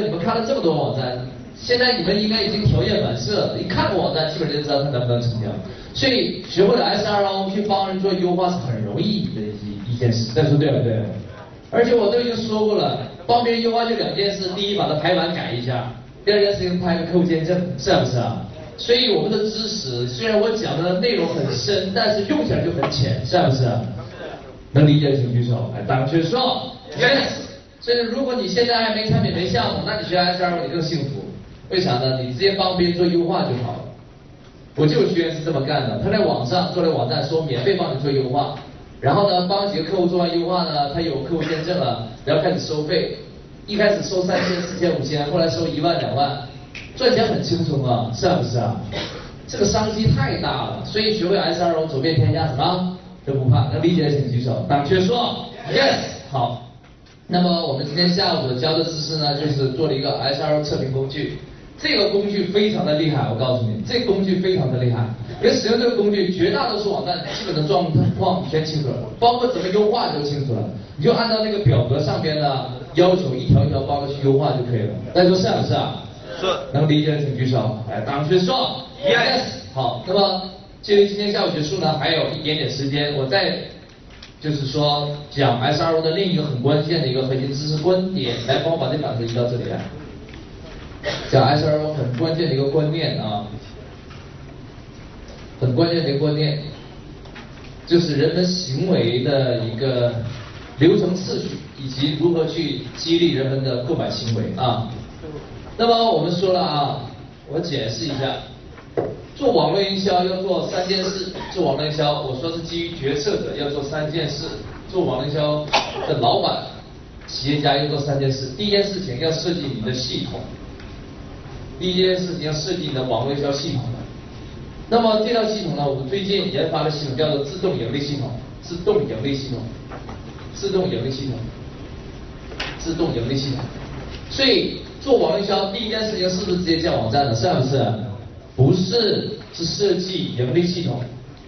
你们看了这么多网站，现在你们应该已经条件反射了，一看个网站，基本就知道它能不能成交。所以学会了 SRO 去帮人做优化是很容易的一一件事，再说对不对？而且我都已经说过了，帮别人优化就两件事，第一把它排版改一下，第二件事情拍个客户见证，是不是啊？所以我们的知识虽然我讲的内容很深，但是用起来就很浅，是不是？能理解请举手，来，党学说，yes。所以如果你现在还没产品没项目，那你学 SRO 你更幸福。为啥呢？你直接帮别人做优化就好了。我就学员是这么干的，他在网上做了网站，说免费帮你做优化，然后呢帮几个客户做完优化呢，他有客户见证了，然后开始收费。一开始收三千、四千、五千，后来收一万、两万，赚钱很轻松啊，是不是啊？这个商机太大了，所以学会 SRO 走遍天下什么都不怕。能理解的请举手。党缺说，yes，好。那么我们今天下午所教的知识呢，就是做了一个 SRO 测评工具。这个工具非常的厉害，我告诉你，这个工具非常的厉害。因为使用这个工具，绝大多数网站基本的状况全清楚了，包括怎么优化都清楚了。你就按照那个表格上边的要求，一条一条帮着去优化就可以了。大家说是不是啊？是。能理解的请举手。来，党学说，yes。好，那么距离今天下午结束呢，还有一点点时间，我再。就是说，讲 SRO 的另一个很关键的一个核心知识观点，来帮我把这板子移到这里来。讲 SRO 很关键的一个观念啊，很关键的一个观念，就是人们行为的一个流程次序，以及如何去激励人们的购买行为啊。那么我们说了啊，我解释一下。做网络营销要做三件事，做网络营销，我说是基于决策者要做三件事，做网络营销的老板、企业家要做三件事。第一件事情要设计你的系统，第一件事情要设计你的网络营销系统。那么这套系统呢，我们最近研发的系统叫做自动盈利系统，自动盈利系统，自动盈利系统，自动盈利系统。所以做网络营销第一件事情是不是直接建网站呢？是不是？不是，是设计盈利系统。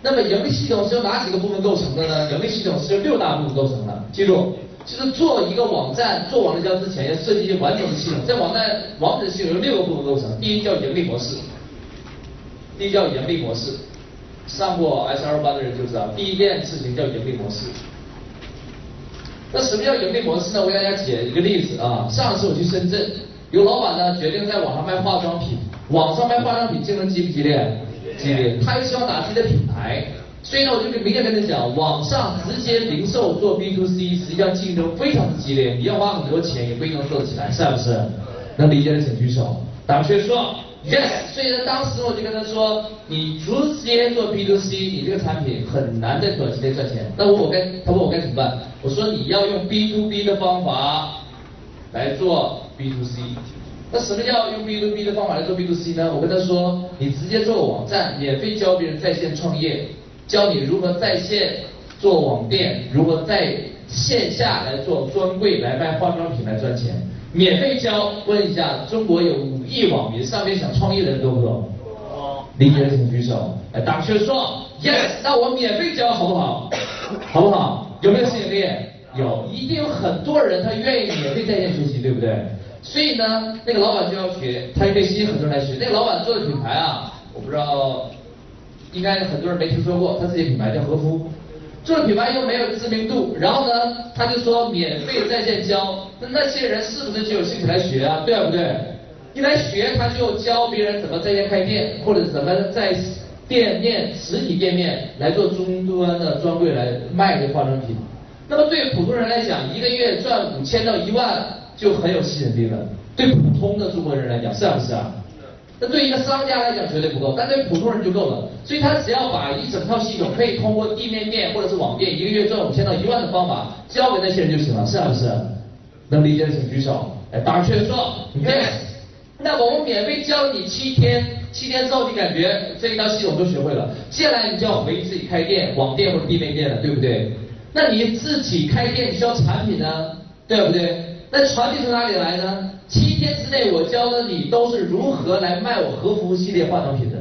那么盈利系统是由哪几个部分构成的呢？盈利系统是由六大部分构成的。记住，就是做一个网站、做网络营销之前，要设计一些完整的系统。在网站网址系统由六个部分构成。第一叫盈利模式，第一叫盈利模式。上过 S R 班的人就知道，第一件事情叫盈利模式。那什么叫盈利模式呢？我给大家举一个例子啊。上次我去深圳，有老板呢决定在网上卖化妆品。网上卖化妆品竞争激不激烈？激烈。他又希望打自己的品牌，所以呢，我就明确跟他讲，网上直接零售做 B to C，实际上竞争非常的激烈，你要花很多钱也不一定能做得起来，是不是？能理解的请举手。党学说，yes。所以呢，当时我就跟他说，你直接做 B to C，你这个产品很难在短期内赚钱。那我我该，他问我该怎么办？我说你要用 B to B 的方法来做 B to C。那什么叫用 B to B 的方法来做 B to C 呢？我跟他说，你直接做个网站，免费教别人在线创业，教你如何在线做网店，如何在线下来做专柜来卖化妆品来赚钱，免费教。问一下，中国有五亿网民，上面想创业的人多不多？理解的请举手。哎，打学说，yes，那我免费教好不好？好不好？有没有吸引力？有，一定有很多人他愿意免费在线学习，对不对？所以呢，那个老板就要学，他也可以吸引很多人来学。那个老板做的品牌啊，我不知道，应该很多人没听说过，他自己品牌叫和夫，做的品牌又没有知名度，然后呢，他就说免费在线教，那那些人是不是就有兴趣来学啊？对不对？一来学，他就教别人怎么在线开店，或者怎么在店面实体店面来做终端的专柜来卖这化妆品。那么对普通人来讲，一个月赚五千到一万。就很有吸引力了。对普通的中国人来讲，是不是啊？那对一个商家来讲绝对不够，但对普通人就够了。所以他只要把一整套系统，可以通过地面店或者是网店，一个月赚五千到一万的方法，教给那些人就行了，是不是？能理解的请举手。哎，打圈说，yes。那我们免费教你七天，七天之后你感觉这一套系统都学会了，接下来你就要回自己开店，网店或者地面店了，对不对？那你自己开店需要产品呢，对不对？那传递从哪里来呢？七天之内，我教的你都是如何来卖我和服系列化妆品的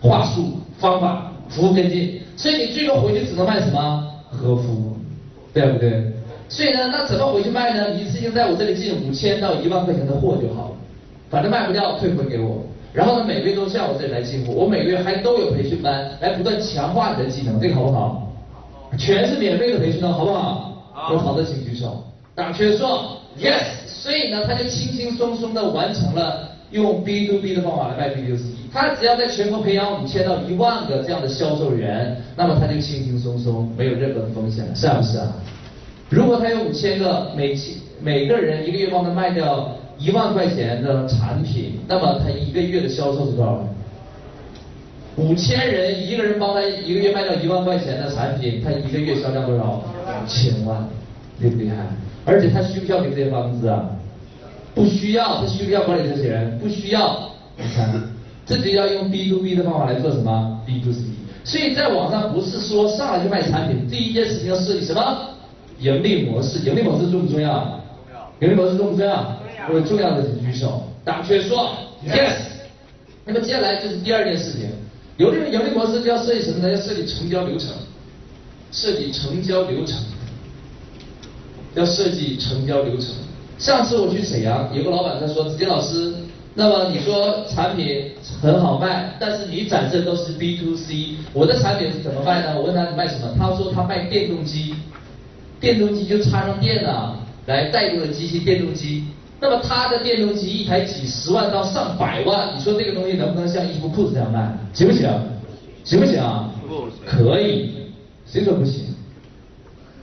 话术、方法、服务跟进。所以你最终回去只能卖什么和服，对不对？所以呢，那怎么回去卖呢？一次性在我这里进五千到一万块钱的货就好了，反正卖不掉退回给我。然后呢，每个月都向我这里来进货，我每个月还都有培训班来不断强化你的技能，这个好不好？全是免费的培训班，好不好？有好的请举手。打圈说 yes，所以呢，他就轻轻松松的完成了用 B to B 的方法来卖 B to C。他只要在全国培养五千到一万个这样的销售员，那么他就轻轻松松，没有任何的风险，是不是啊？如果他有五千个，每期每个人一个月帮他卖掉一万块钱的产品，那么他一个月的销售是多少？五千人，一个人帮他一个月卖掉一万块钱的产品，他一个月销量多少？千万，厉不厉害？而且他需不需要给这些房子啊？不需要，他需不需要管理这些人？不需要。你看，这就要用 B to B 的方法来做什么？B to C。所以在网上不是说上来就卖产品，第一件事情要设计什么？盈利模式。盈利模式重不重要？重要。盈利模式重不重要？重要。重要的请举手。打圈说 yes。那么接下来就是第二件事情。有这个盈利模式就要设计什么呢？要设计成交流程，设计成交流程，要设计成交流程。上次我去沈阳，有个老板他说：“子杰老师，那么你说产品很好卖，但是你展示的都是 B to C，我的产品是怎么卖呢？”我问他你卖什么？他说他卖电动机，电动机就插上电了，来带动的机器电动机。那么他的电动机一台几十万到上百万，你说这个东西能不能像衣服裤子这样卖？行不行？行不行啊？可以，谁说不行？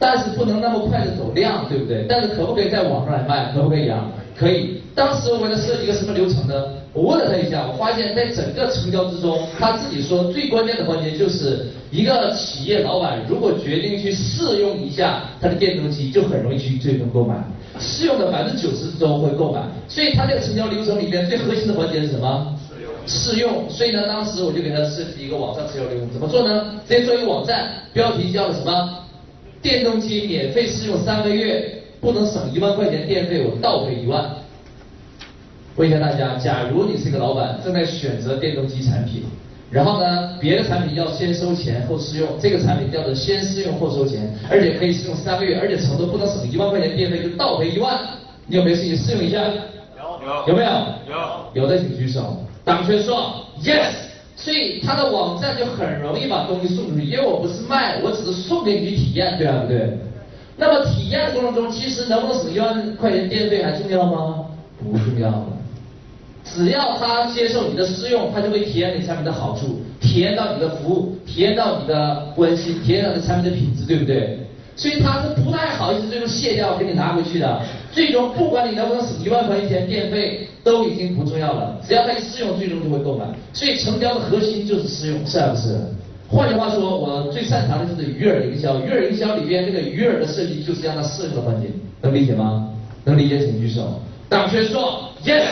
但是不能那么快的走量，对不对？但是可不可以在网上来卖？可不可以啊？可以。当时我给他设计一个什么流程呢？我问了他一下，我发现在整个成交之中，他自己说最关键的环节就是一个企业老板如果决定去试用一下他的电动机，就很容易去最终购买。试用的百分之九十都会购买，所以他这个成交流程里面最核心的环节是什么？试用。所以呢，当时我就给他设计一个网上成交流程，怎么做呢？直接做一个网站，标题叫什么？电动机免费试用三个月，不能省一万块钱电费，我倒赔一万。问一下大家，假如你是个老板，正在选择电动机产品。然后呢，别的产品要先收钱后试用，这个产品叫做先试用后收钱，而且可以试用三个月，而且承诺不能省一万块钱电费就倒赔一万。你有没有兴趣试用一下？有有有没有？有有的请举手。党权说 yes，所以他的网站就很容易把东西送出去，因为我不是卖，我只是送给你体验，对啊不对？那么体验过程中，其实能不能省一万块钱电费还重要吗？不重要。只要他接受你的试用，他就会体验你产品的好处，体验到你的服务，体验到你的关心，体验到你产品的品质，对不对？所以他是不太好意思最终卸掉给你拿回去的。最终不管你能不能省一万块钱电费，都已经不重要了。只要他一试用，最终就会购买。所以成交的核心就是试用，是不是？换句话说，我最擅长的就是鱼饵营销。鱼饵营销里边这个鱼饵的设计就是让他试用的环节，能理解吗？能理解请举手。党学说，yes。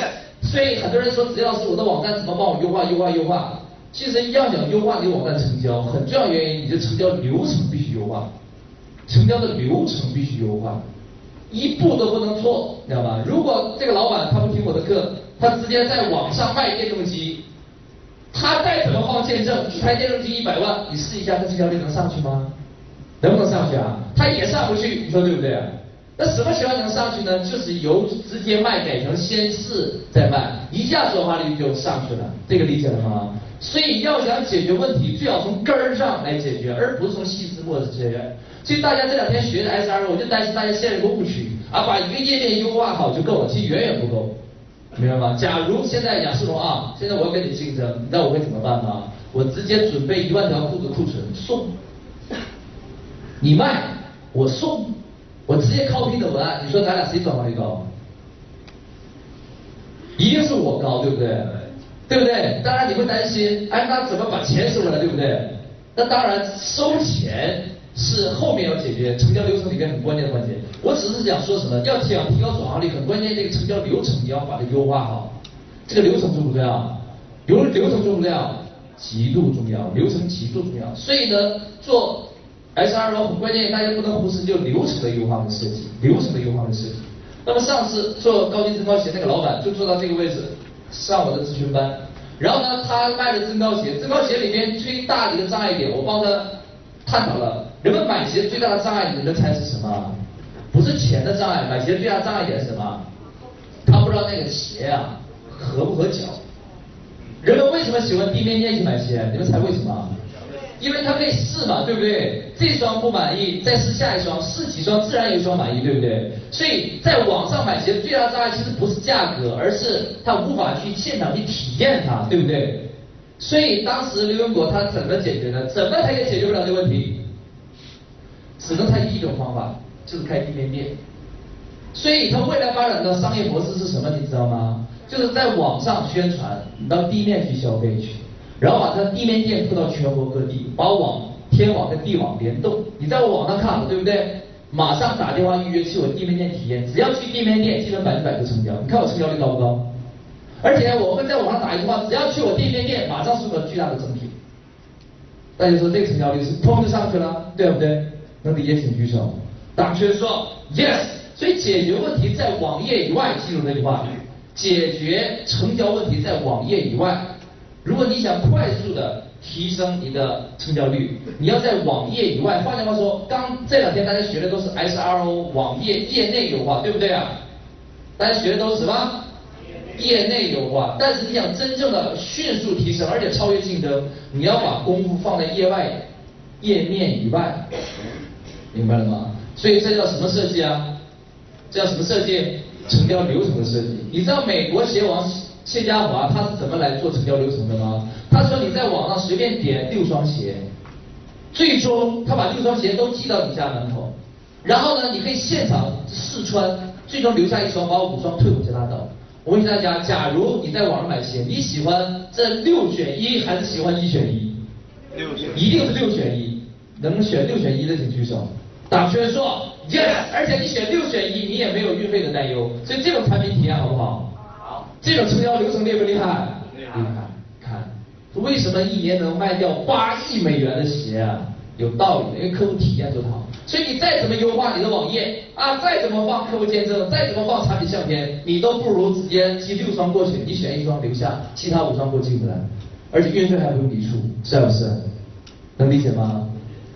所以很多人说，子杰老师，我的网站怎么帮我优化、优化、优化？其实要想优化你网站成交，很重要原因，你的成交流程必须优化，成交的流程必须优化，一步都不能错，知道吧？如果这个老板他不听我的课，他直接在网上卖电动机，他再怎么放见证，一台电动机一百万，你试一下，他成交率能上去吗？能不能上去啊？他也上不去，你说对不对？那什么情况能上去呢？就是由直接卖改成先试再卖，一下转化率就上去了。这个理解了吗？所以要想解决问题，最好从根儿上来解决，而不是从细枝末节。所以大家这两天学的 SR，我就担心大家陷入个误区啊，把一个页面优化好就够了，其实远远不够，明白吗？假如现在雅诗龙啊，现在我要跟你竞争，你知道我会怎么办吗？我直接准备一万条裤子库存送，你卖我送。我直接 copy 的文案，你说咱俩谁转化率高？一定是我高，对不对？对不对？当然你会担心，哎，那怎么把钱收回来，对不对？那当然收钱是后面要解决成交流程里面很关键的环节。我只是想说什么，要想提高转化率，很关键这个成交流程你要把它优化好。这个流程重不重要？流流程重不重要？极度重要，流程极度重要。所以呢，做。S R O 很关键，大家不能忽视，就流程的优化和设计，流程的优化和设计。那么上次做高级增高鞋那个老板就做到这个位置，上我的咨询班。然后呢，他卖的增高鞋，增高鞋里面最大的一个障碍点，我帮他探讨了。人们买鞋最大的障碍，你们猜是什么？不是钱的障碍，买鞋最大障碍点是什么？他不知道那个鞋啊合不合脚。人们为什么喜欢地面店去买鞋？你们猜为什么？因为他可以试嘛，对不对？这双不满意，再试下一双，试几双自然有一双满意，对不对？所以在网上买鞋最大障碍其实不是价格，而是他无法去现场去体验它，对不对？所以当时刘永国他怎么解决呢？怎么他也解决不了这个问题，只能采取一种方法，就是开地面店。所以他未来发展的商业模式是什么？你知道吗？就是在网上宣传，你到地面去消费去。然后把它地面店铺到全国各地，把网天网跟地网联动。你在网上看了，对不对？马上打电话预约去我地面店体验，只要去地面店，基本百分百就成交。你看我成交率高不高？而且我会在网上打一句话，只要去我地面店，马上收到巨大的赠品。大家说这个成交率是砰就上去了，对不对？能理解请举手。党圈说 yes，所以解决问题在网页以外，记住这句话，解决成交问题在网页以外。如果你想快速的提升你的成交率，你要在网页以外。换句话说，刚这两天大家学的都是 SRO 网页业内优化，对不对啊？大家学的都是什么？业内优化。但是你想真正的迅速提升，而且超越竞争，你要把功夫放在业外页面以外，明白了吗？所以这叫什么设计啊？这叫什么设计？成交流程的设计。你知道美国鞋王？谢家华他是怎么来做成交流程的吗？他说你在网上随便点六双鞋，最终他把六双鞋都寄到你家门口，然后呢，你可以现场试穿，最终留下一双，把五双退回去拉倒。我问大家，假如你在网上买鞋，你喜欢这六选一还是喜欢一选一？六选一定是六选一，能选六选一的请举手。打圈说 yes，而且你选六选一，你也没有运费的担忧，所以这种产品体验好不好？好这种成交流程厉不厉害？厉害！看，为什么一年能卖掉八亿美元的鞋啊？有道理的，因为客户体验做得好。所以你再怎么优化你的网页啊，再怎么放客户见证，再怎么放产品相片，你都不如直接寄六双过去，你选一双留下，其他五双给我寄回来，而且运费还不用你出，是不是？能理解吗？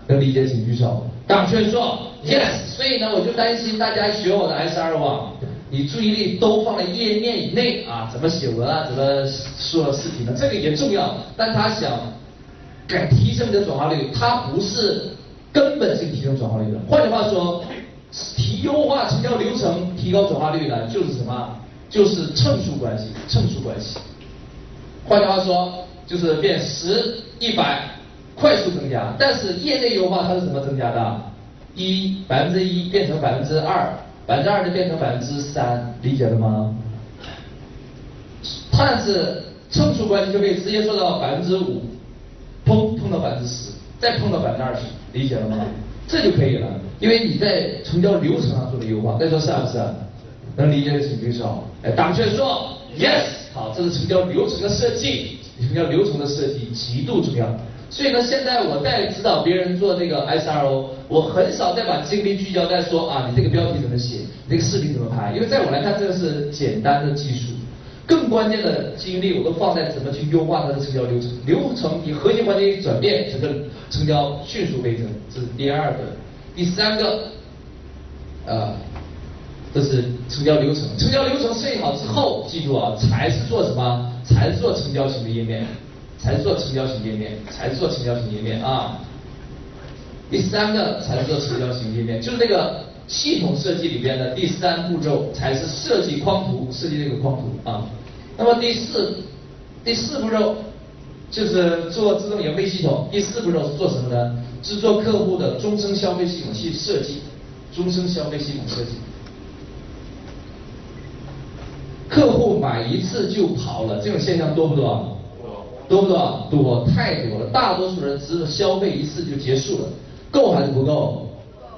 能理解请举手。党圈说 yes，所以呢，我就担心大家学我的 S 二网。你注意力都放在页面以内啊，怎么写文啊，怎么说视频呢？这个也重要，但他想改提升你的转化率，它不是根本性提升转化率的。换句话说，提优化成交流程，提高转化率呢，就是什么？就是乘数关系，乘数关系。换句话说，就是变十、一百快速增加，但是业内优化它是怎么增加的？一百分之一变成百分之二。百分之二就变成百分之三，理解了吗？但是乘数关系就可以直接做到百分之五，砰碰到百分之十，再碰到百分之二十，理解了吗？这就可以了，因为你在成交流程上做的优化，再说是不是？能理解的请举手。哎，党圈说 yes，好，这是成交流程的设计，成交流程的设计极度重要。所以呢，现在我在指导别人做这个 SRO，我很少再把精力聚焦在说啊，你这个标题怎么写，你这个视频怎么拍，因为在我来看，这个是简单的技术。更关键的精力我都放在怎么去优化它的成交流程，流程以核心环节一转变，整个成交迅速倍增，这是第二个。第三个，呃，这是成交流程，成交流程设计好之后，记住啊，才是做什么？才是做成交型的页面。才做成交型页面，才做成交型页面啊。第三个才做成交型页面，就是这个系统设计里边的第三步骤，才是设计框图，设计这个框图啊。那么第四第四步骤就是做自动盈利系统，第四步骤是做什么呢？制作客户的终身消费系统系设计，终身消费系统设计。客户买一次就跑了，这种现象多不多？多不多？多，太多了。大多数人只是消费一次就结束了，够还是不够？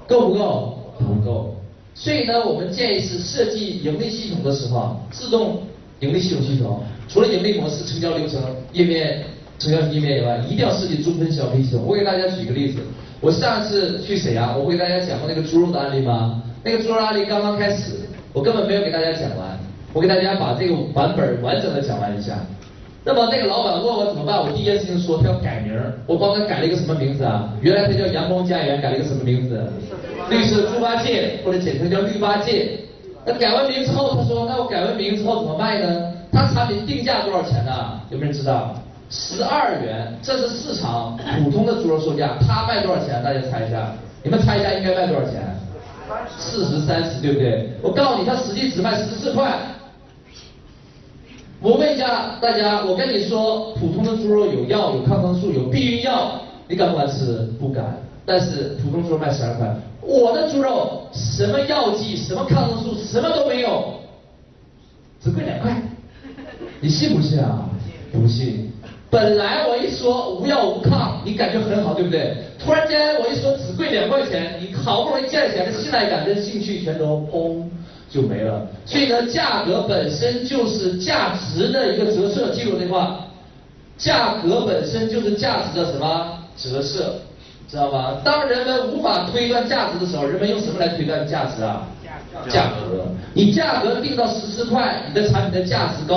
够不够？不够。所以呢，我们建议是设计盈利系统的时候，自动盈利系统系统，除了盈利模式、成交流程、页面、成交页面以外，一定要设计终身消费系统。我给大家举个例子，我上次去沈阳，我给大家讲过那个猪肉的案例吗？那个猪肉案例刚刚开始，我根本没有给大家讲完，我给大家把这个版本完整的讲完一下。那么那个老板问我怎么办，我第一件事情说他要改名，我帮他改了一个什么名字啊？原来他叫阳光家园，改了一个什么名字？绿色猪八戒或者简称叫绿八戒。那改完名之后，他说：“那我改完名之后怎么卖呢？”他产品定价多少钱呢？有没有人知道？十二元，这是市场普通的猪肉售价。他卖多少钱？大家猜一下。你们猜一下应该卖多少钱？四十三十，对不对？我告诉你，他实际只卖十四块。我问一下大家，我跟你说，普通的猪肉有药，有抗生素，有避孕药，你敢不敢吃？不敢。但是普通猪肉卖十二块，我的猪肉什么药剂、什么抗生素，什么都没有，只贵两块。你信不信啊？不信。本来我一说无药无抗，你感觉很好，对不对？突然间我一说只贵两块钱，你好不容易建起来的信赖感跟兴趣全都砰就没了。所以呢，价格本身就是价值的一个折射，记住这句话，价格本身就是价值的什么折射，知道吗？当人们无法推断价值的时候，人们用什么来推断价值啊？价格。你价格定到十四块，你的产品的价值高。